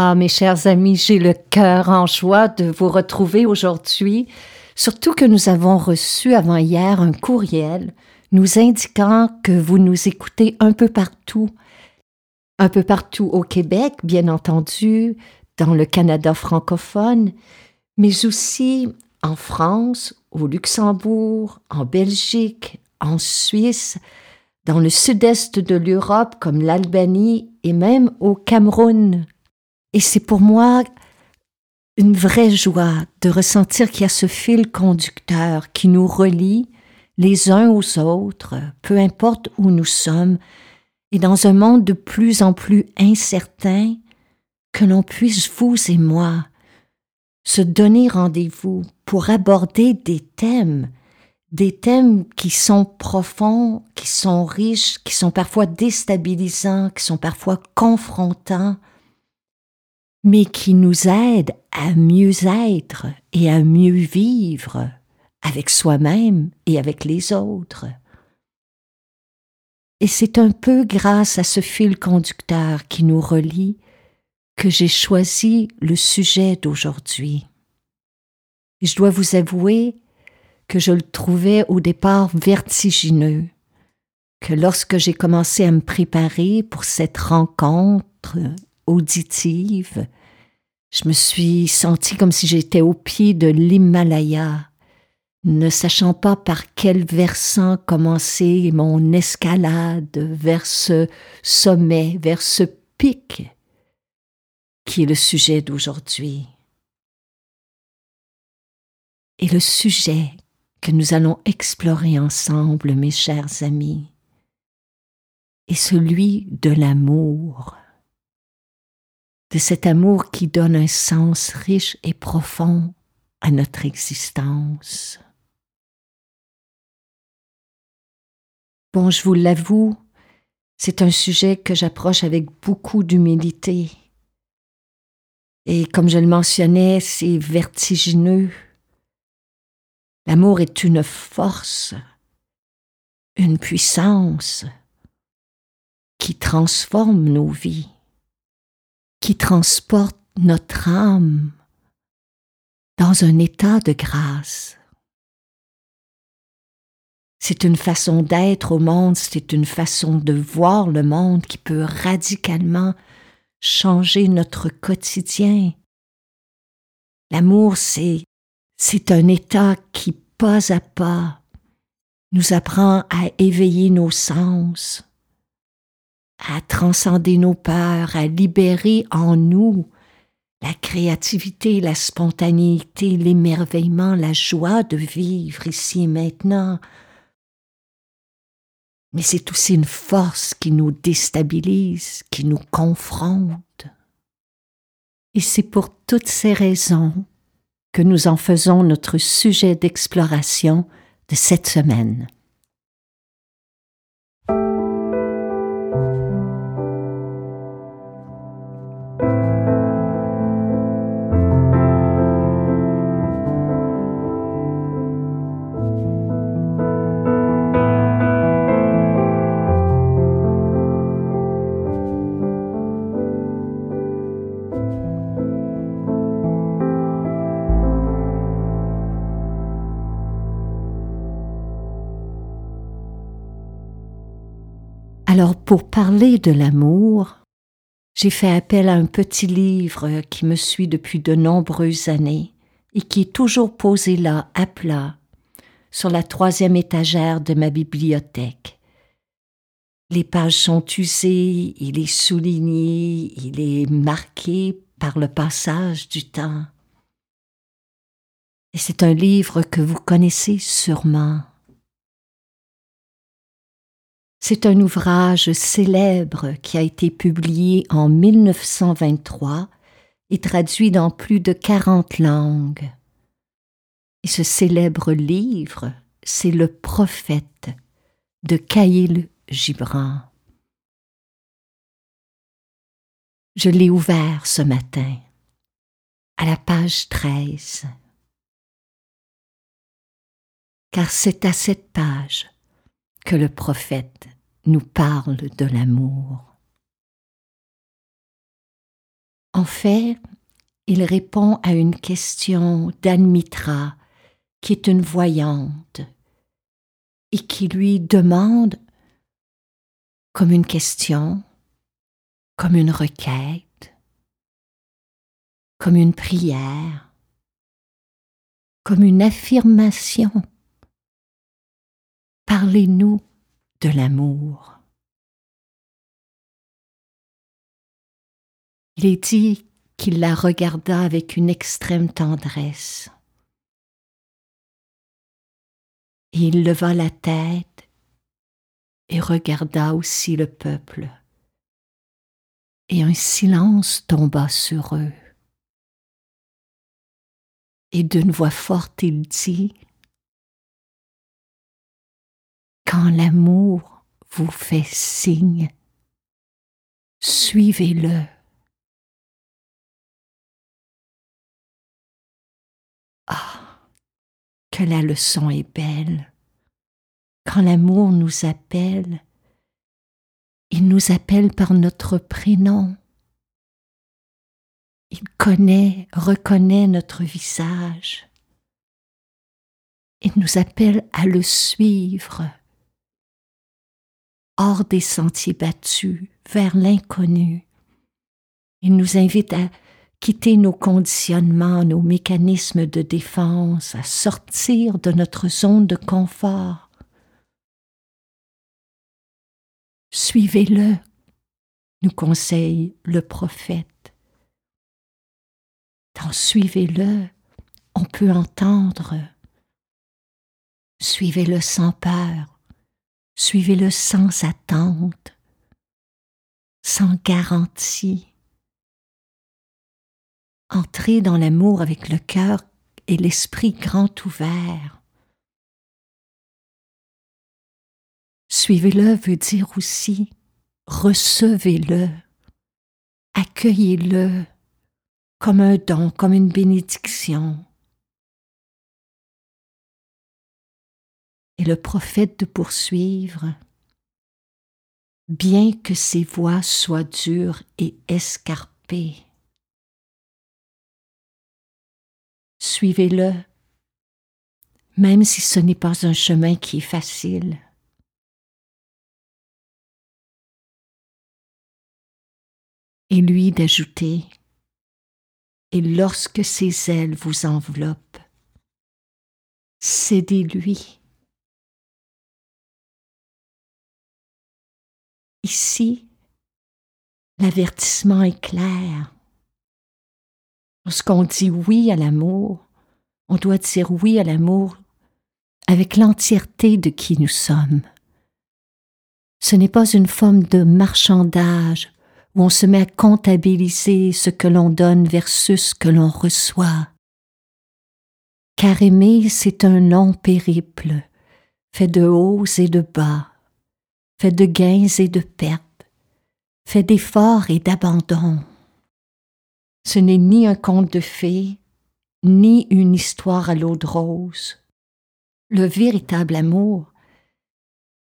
Ah, mes chers amis, j'ai le cœur en joie de vous retrouver aujourd'hui, surtout que nous avons reçu avant hier un courriel nous indiquant que vous nous écoutez un peu partout, un peu partout au Québec, bien entendu, dans le Canada francophone, mais aussi en France, au Luxembourg, en Belgique, en Suisse, dans le sud-est de l'Europe comme l'Albanie et même au Cameroun, et c'est pour moi une vraie joie de ressentir qu'il y a ce fil conducteur qui nous relie les uns aux autres, peu importe où nous sommes, et dans un monde de plus en plus incertain, que l'on puisse, vous et moi, se donner rendez-vous pour aborder des thèmes, des thèmes qui sont profonds, qui sont riches, qui sont parfois déstabilisants, qui sont parfois confrontants, mais qui nous aide à mieux être et à mieux vivre avec soi-même et avec les autres. Et c'est un peu grâce à ce fil conducteur qui nous relie que j'ai choisi le sujet d'aujourd'hui. Je dois vous avouer que je le trouvais au départ vertigineux, que lorsque j'ai commencé à me préparer pour cette rencontre auditive. Je me suis sentie comme si j'étais au pied de l'Himalaya, ne sachant pas par quel versant commencer mon escalade vers ce sommet, vers ce pic qui est le sujet d'aujourd'hui. Et le sujet que nous allons explorer ensemble, mes chers amis, est celui de l'amour de cet amour qui donne un sens riche et profond à notre existence. Bon, je vous l'avoue, c'est un sujet que j'approche avec beaucoup d'humilité. Et comme je le mentionnais, c'est vertigineux. L'amour est une force, une puissance qui transforme nos vies qui transporte notre âme dans un état de grâce. C'est une façon d'être au monde, c'est une façon de voir le monde qui peut radicalement changer notre quotidien. L'amour, c'est, c'est un état qui, pas à pas, nous apprend à éveiller nos sens, à transcender nos peurs, à libérer en nous la créativité, la spontanéité, l'émerveillement, la joie de vivre ici et maintenant. Mais c'est aussi une force qui nous déstabilise, qui nous confronte. Et c'est pour toutes ces raisons que nous en faisons notre sujet d'exploration de cette semaine. Pour parler de l'amour, j'ai fait appel à un petit livre qui me suit depuis de nombreuses années et qui est toujours posé là, à plat, sur la troisième étagère de ma bibliothèque. Les pages sont usées, il est souligné, il est marqué par le passage du temps. Et c'est un livre que vous connaissez sûrement. C'est un ouvrage célèbre qui a été publié en 1923 et traduit dans plus de 40 langues. Et ce célèbre livre, c'est Le Prophète de Khalil Gibran. Je l'ai ouvert ce matin, à la page 13. Car c'est à cette page que le prophète nous parle de l'amour. En fait, il répond à une question d'Anmitra, qui est une voyante, et qui lui demande, comme une question, comme une requête, comme une prière, comme une affirmation. Parlez-nous de l'amour. Il est dit qu'il la regarda avec une extrême tendresse. Et il leva la tête et regarda aussi le peuple. Et un silence tomba sur eux. Et d'une voix forte il dit Quand l'amour vous fait signe, suivez-le. Ah, que la leçon est belle. Quand l'amour nous appelle, il nous appelle par notre prénom. Il connaît, reconnaît notre visage. Il nous appelle à le suivre hors des sentiers battus, vers l'inconnu. Il nous invite à quitter nos conditionnements, nos mécanismes de défense, à sortir de notre zone de confort. Suivez-le, nous conseille le prophète. Dans Suivez-le, on peut entendre. Suivez-le sans peur, suivez-le sans attente, sans garantie. Entrez dans l'amour avec le cœur et l'esprit grand ouvert. Suivez-le veut dire aussi recevez-le, accueillez-le comme un don, comme une bénédiction. Et le prophète de poursuivre, bien que ses voix soient dures et escarpées, suivez-le, même si ce n'est pas un chemin qui est facile. Et lui d'ajouter, et lorsque ses ailes vous enveloppent, cédez-lui. Ici, l'avertissement est clair. Lorsqu'on dit oui à l'amour, on doit dire oui à l'amour avec l'entièreté de qui nous sommes. Ce n'est pas une forme de marchandage où on se met à comptabiliser ce que l'on donne versus ce que l'on reçoit. Car aimer, c'est un long périple, fait de hauts et de bas, fait de gains et de pertes, fait d'efforts et d'abandon. Ce n'est ni un conte de fées, ni une histoire à l'eau de rose. Le véritable amour,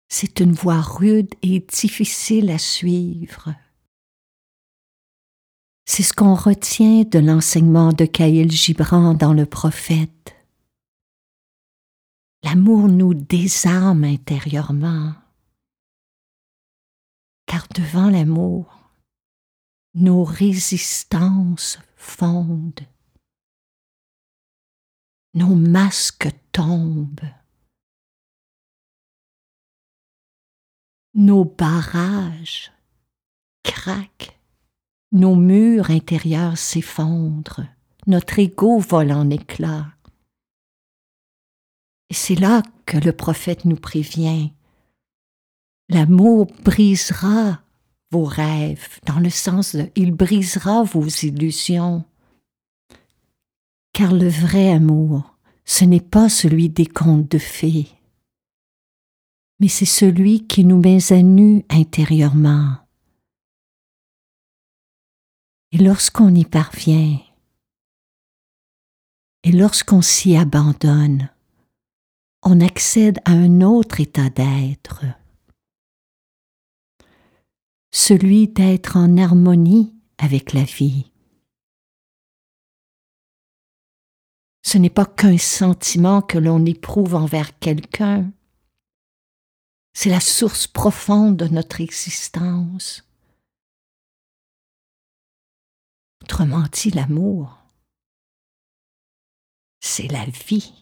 c'est une voie rude et difficile à suivre. C'est ce qu'on retient de l'enseignement de Khalil Gibran dans Le Prophète. L'amour nous désarme intérieurement. Car devant l'amour, nos résistances fondent, nos masques tombent, nos barrages craquent, nos murs intérieurs s'effondrent, notre ego vole en éclats. Et c'est là que le prophète nous prévient. L'amour brisera vos rêves, dans le sens de il brisera vos illusions. Car le vrai amour, ce n'est pas celui des contes de fées, mais c'est celui qui nous met à nu intérieurement. Et lorsqu'on y parvient, et lorsqu'on s'y abandonne, on accède à un autre état d'être, celui d'être en harmonie avec la vie. Ce n'est pas qu'un sentiment que l'on éprouve envers quelqu'un, c'est la source profonde de notre existence. Autrement dit, l'amour, c'est la vie.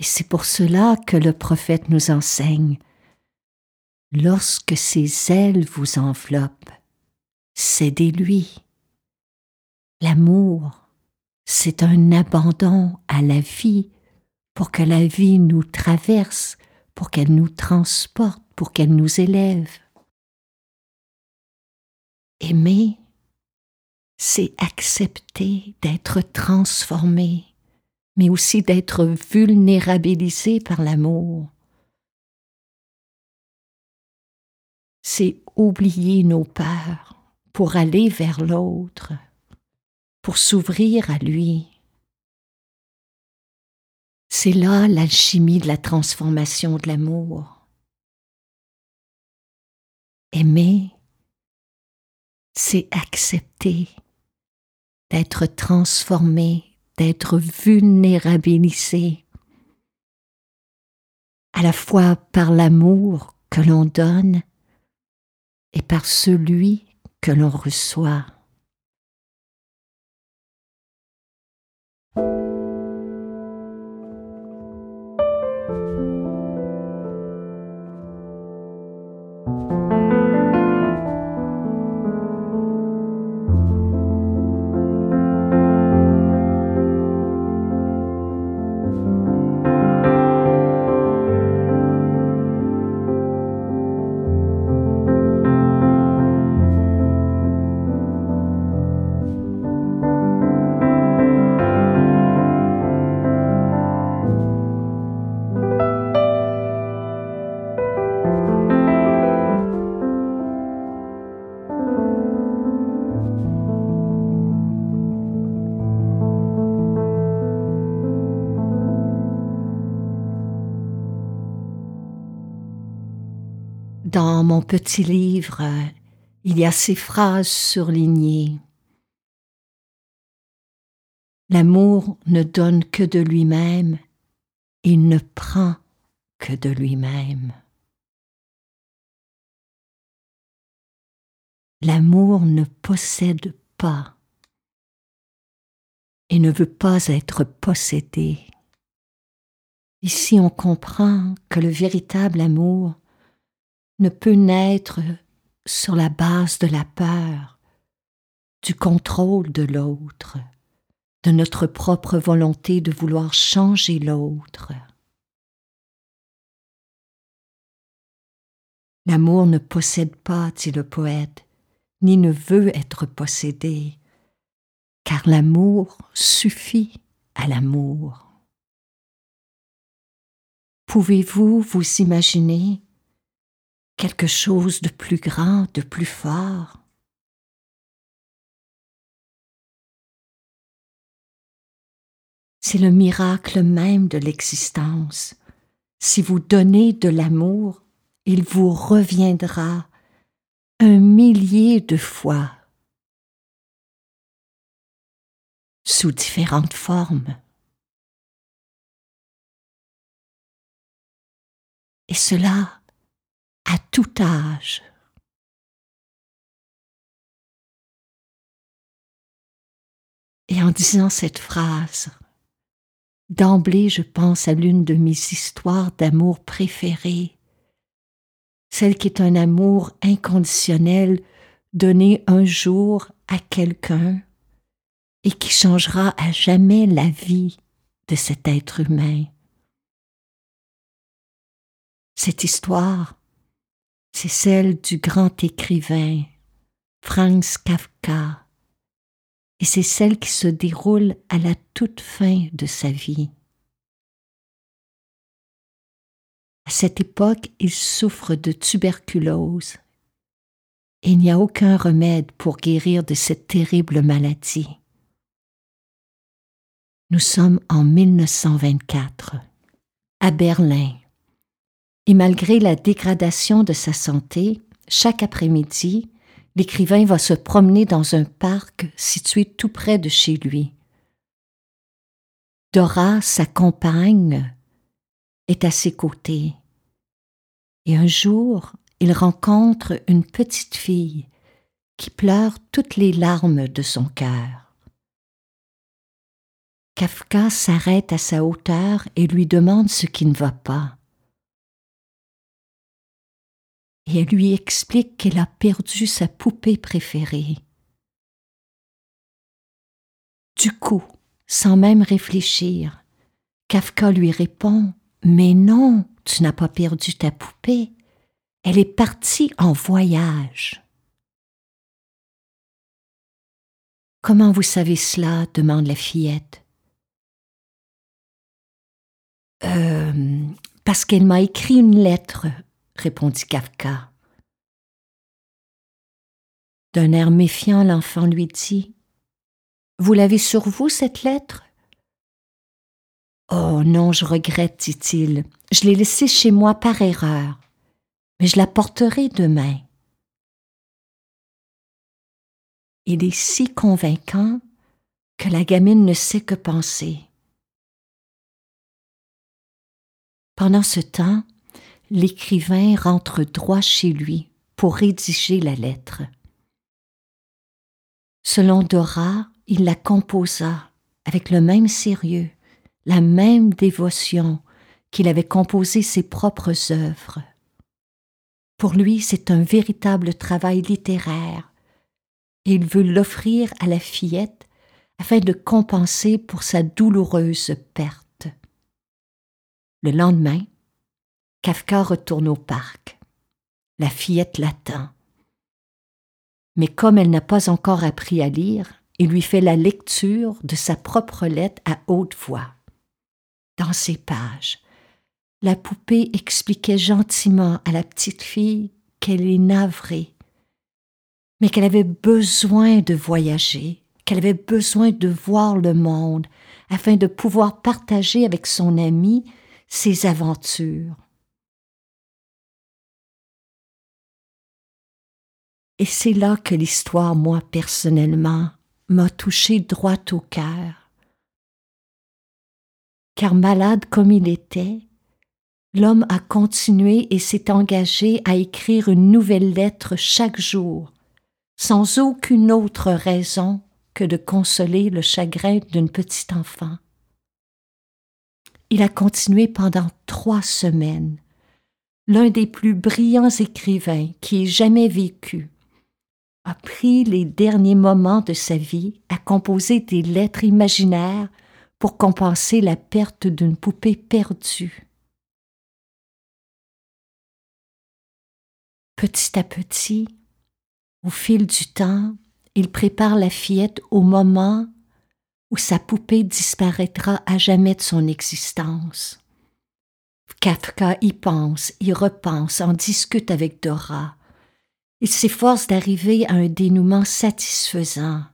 Et c'est pour cela que le prophète nous enseigne, lorsque ses ailes vous enveloppent, cédez-lui. L'amour, c'est un abandon à la vie pour que la vie nous traverse, pour qu'elle nous transporte, pour qu'elle nous élève. Aimer, c'est accepter d'être transformé, mais aussi d'être vulnérabilisé par l'amour. C'est oublier nos peurs pour aller vers l'autre, pour s'ouvrir à lui. C'est là l'alchimie de la transformation de l'amour. Aimer, c'est accepter d'être transformé, d'être vulnérabilisé, à la fois par l'amour que l'on donne et par celui que l'on reçoit. Dans mon petit livre, il y a ces phrases surlignées. L'amour ne donne que de lui-même, il ne prend que de lui-même. L'amour ne possède pas et ne veut pas être possédé. Ici on comprend que le véritable amour ne peut naître sur la base de la peur, du contrôle de l'autre, de notre propre volonté de vouloir changer l'autre. L'amour ne possède pas, dit le poète, ni ne veut être possédé, car l'amour suffit à l'amour. Pouvez-vous vous imaginer quelque chose de plus grand, de plus fort. C'est le miracle même de l'existence. Si vous donnez de l'amour, il vous reviendra un millier de fois sous différentes formes. Et cela à tout âge. Et en disant cette phrase, d'emblée je pense à l'une de mes histoires d'amour préférées, celle qui est un amour inconditionnel donné un jour à quelqu'un et qui changera à jamais la vie de cet être humain. Cette histoire, c'est celle du grand écrivain Franz Kafka, et c'est celle qui se déroule à la toute fin de sa vie. À cette époque, il souffre de tuberculose et il n'y a aucun remède pour guérir de cette terrible maladie. Nous sommes en 1924, à Berlin, et malgré la dégradation de sa santé, chaque après-midi, l'écrivain va se promener dans un parc situé tout près de chez lui. Dora, sa compagne, est à ses côtés. Et un jour, il rencontre une petite fille qui pleure toutes les larmes de son cœur. Kafka s'arrête à sa hauteur et lui demande ce qui ne va pas. Et elle lui explique qu'elle a perdu sa poupée préférée. Du coup, sans même réfléchir, Kafka lui répond Mais non, tu n'as pas perdu ta poupée. Elle est partie en voyage. Comment vous savez cela? demande la fillette. Euh, parce qu'elle m'a écrit une lettre, répondit Kafka. D'un air méfiant, l'enfant lui dit Vous l'avez sur vous, cette lettre Oh non, je regrette, dit-il. Je l'ai laissée chez moi par erreur mais je la porterai demain. Il est si convaincant que la gamine ne sait que penser. Pendant ce temps, l'écrivain rentre droit chez lui pour rédiger la lettre. Selon Dora, il la composa avec le même sérieux, la même dévotion qu'il avait composé ses propres œuvres. Pour lui, c'est un véritable travail littéraire et il veut l'offrir à la fillette afin de compenser pour sa douloureuse perte. Le lendemain, Kafka retourne au parc. La fillette l'attend. Mais comme elle n'a pas encore appris à lire, il lui fait la lecture de sa propre lettre à haute voix. Dans ces pages, la poupée expliquait gentiment à la petite fille qu'elle est navrée, mais qu'elle avait besoin de voyager, qu'elle avait besoin de voir le monde afin de pouvoir partager avec son ami ses aventures. Et c'est là que l'histoire, moi personnellement, m'a touché droit au cœur. Car malade comme il était, l'homme a continué et s'est engagé à écrire une nouvelle lettre chaque jour, sans aucune autre raison que de consoler le chagrin d'une petite enfant. Il a continué pendant trois semaines, l'un des plus brillants écrivains qui ait jamais vécu, a pris les derniers moments de sa vie à composer des lettres imaginaires pour compenser la perte d'une poupée perdue. Petit à petit, au fil du temps, il prépare la fillette au moment où sa poupée disparaîtra à jamais de son existence. Kafka y pense, y repense, en discute avec Dora. Il s'efforce d'arriver à un dénouement satisfaisant.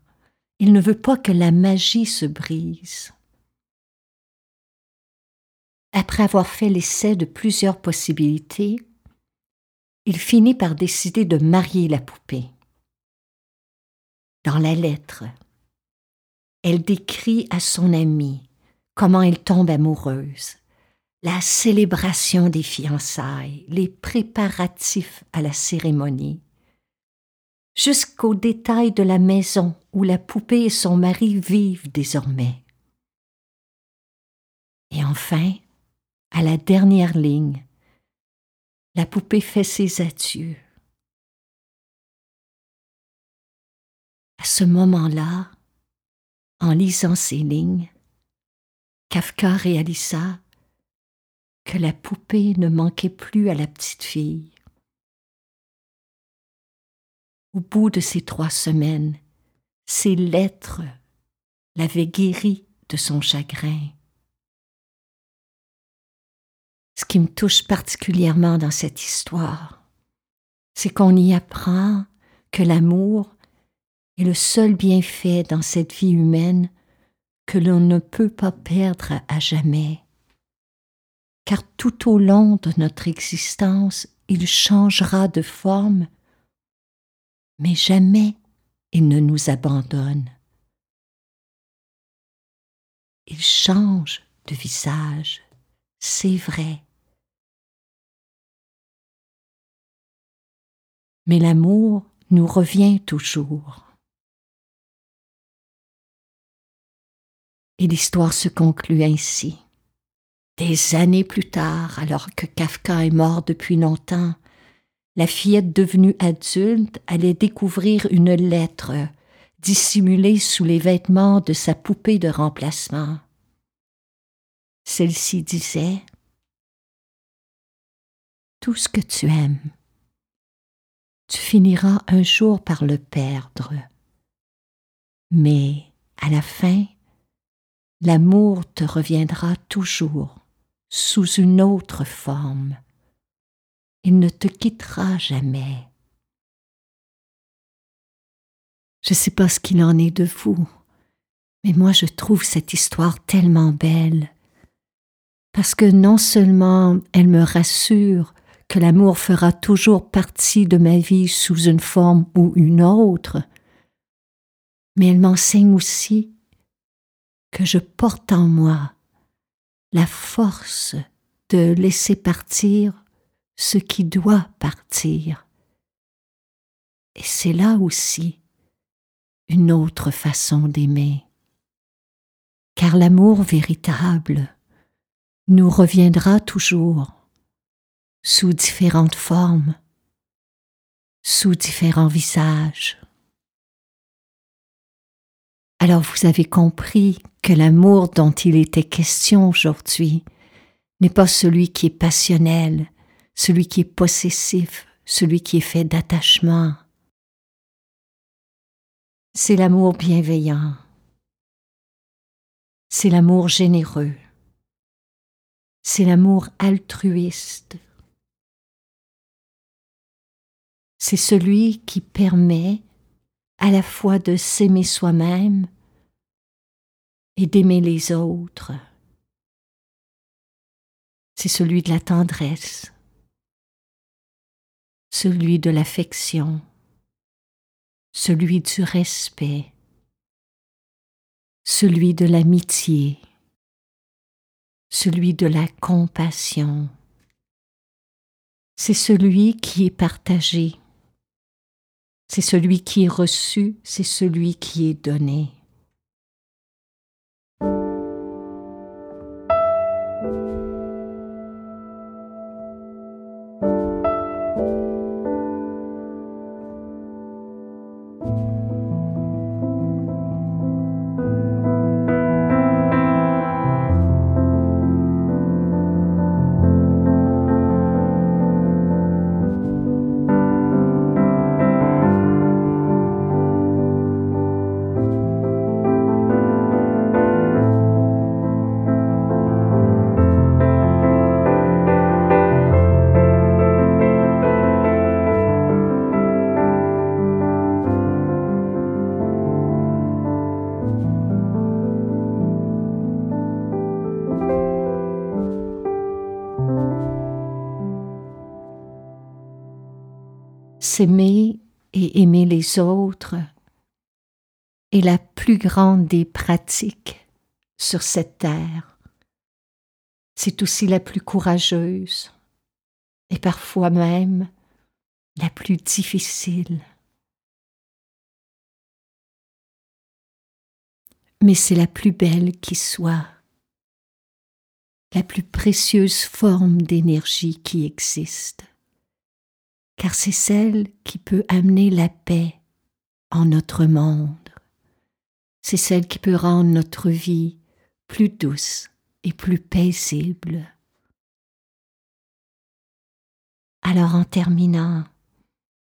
Il ne veut pas que la magie se brise. Après avoir fait l'essai de plusieurs possibilités, il finit par décider de marier la poupée. Dans la lettre, elle décrit à son amie comment elle tombe amoureuse, la célébration des fiançailles, les préparatifs à la cérémonie, jusqu'aux détails de la maison où la poupée et son mari vivent désormais. Et enfin, à la dernière ligne, la poupée fait ses adieux. À ce moment-là, en lisant ces lignes, Kafka réalisa que la poupée ne manquait plus à la petite fille. Au bout de ces trois semaines, ses lettres l'avaient guéri de son chagrin. Ce qui me touche particulièrement dans cette histoire, c'est qu'on y apprend que l'amour est le seul bienfait dans cette vie humaine que l'on ne peut pas perdre à jamais. Car tout au long de notre existence, il changera de forme, mais jamais il ne nous abandonne. Il change de visage, c'est vrai. Mais l'amour nous revient toujours. Et l'histoire se conclut ainsi. Des années plus tard, alors que Kafka est mort depuis longtemps, la fillette devenue adulte allait découvrir une lettre dissimulée sous les vêtements de sa poupée de remplacement. Celle-ci disait Tout ce que tu aimes, tu finiras un jour par le perdre. Mais à la fin, l'amour te reviendra toujours sous une autre forme. Il ne te quittera jamais. Je ne sais pas ce qu'il en est de vous, mais moi je trouve cette histoire tellement belle, parce que non seulement elle me rassure que l'amour fera toujours partie de ma vie sous une forme ou une autre, mais elle m'enseigne aussi que je porte en moi la force de laisser partir ce qui doit partir. Et c'est là aussi une autre façon d'aimer. Car l'amour véritable nous reviendra toujours sous différentes formes, sous différents visages. Alors vous avez compris que l'amour dont il était question aujourd'hui n'est pas celui qui est passionnel, celui qui est possessif, celui qui est fait d'attachement. C'est l'amour bienveillant. C'est l'amour généreux. C'est l'amour altruiste. C'est celui qui permet à la fois de s'aimer soi-même et d'aimer les autres. C'est celui de la tendresse, celui de l'affection, celui du respect, celui de l'amitié, celui de la compassion. C'est celui qui est partagé c'est celui qui est reçu, c'est celui qui est donné. S'aimer et aimer les autres est la plus grande des pratiques sur cette terre. c'est aussi la plus courageuse et parfois même la plus difficile. Mais c'est la plus belle qui soit, la plus précieuse forme d'énergie qui existe, car c'est celle qui peut amener la paix en notre monde. C'est celle qui peut rendre notre vie plus douce et plus paisible. Alors en terminant,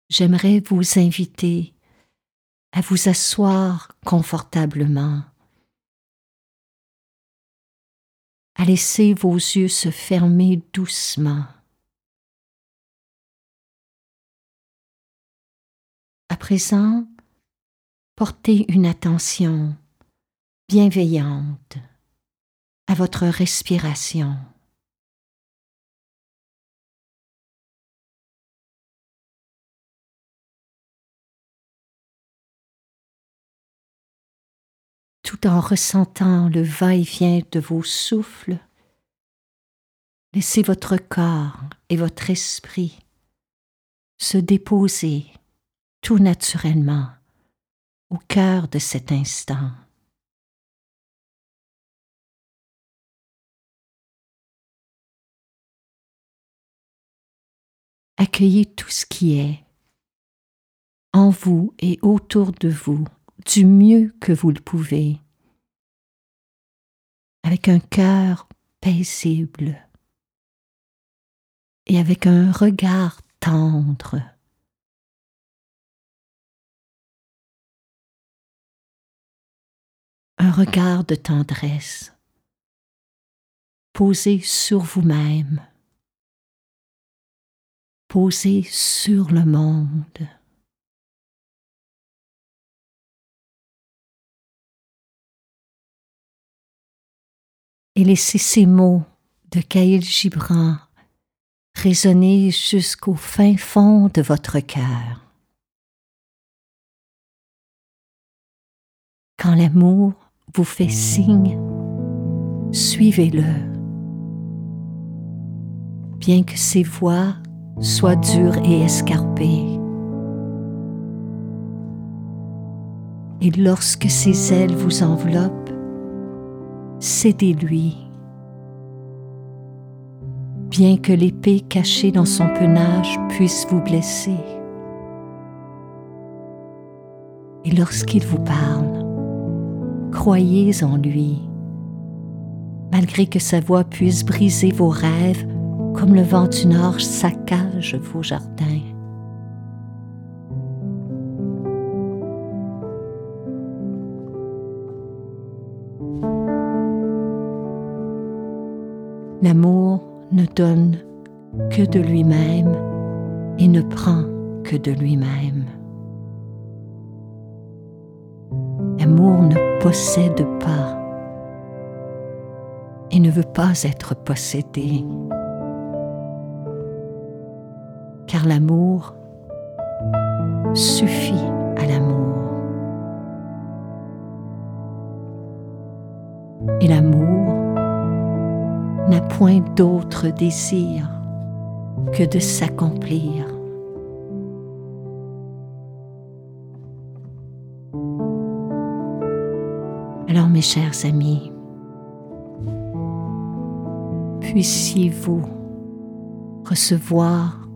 j'aimerais vous inviter à vous asseoir confortablement, à laisser vos yeux se fermer doucement. Présent, portez une attention bienveillante à votre respiration. Tout en ressentant le va-et-vient de vos souffles, laissez votre corps et votre esprit se déposer tout naturellement au cœur de cet instant. Accueillez tout ce qui est en vous et autour de vous du mieux que vous le pouvez, avec un cœur paisible et avec un regard tendre. Un regard de tendresse posé sur vous-même posé sur le monde. Et laissez ces mots de Caïl Gibran résonner jusqu'au fin fond de votre cœur. Quand l'amour vous fait signe, suivez-le. Bien que ses voix soit dur et escarpé. Et lorsque ses ailes vous enveloppent, cédez-lui. Bien que l'épée cachée dans son penage puisse vous blesser. Et lorsqu'il vous parle, croyez en lui, malgré que sa voix puisse briser vos rêves comme le vent du nord saccage vos jardins. L'amour ne donne que de lui-même et ne prend que de lui-même. L'amour ne possède pas et ne veut pas être possédé car l'amour suffit à l'amour. Et l'amour n'a point d'autre désir que de s'accomplir. Mes chers amis, puissiez-vous recevoir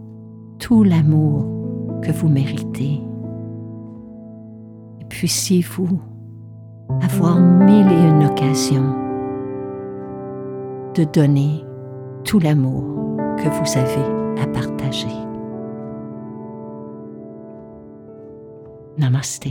tout l'amour que vous méritez. Et puissiez-vous avoir mille et une occasions de donner tout l'amour que vous avez à partager. Namaste.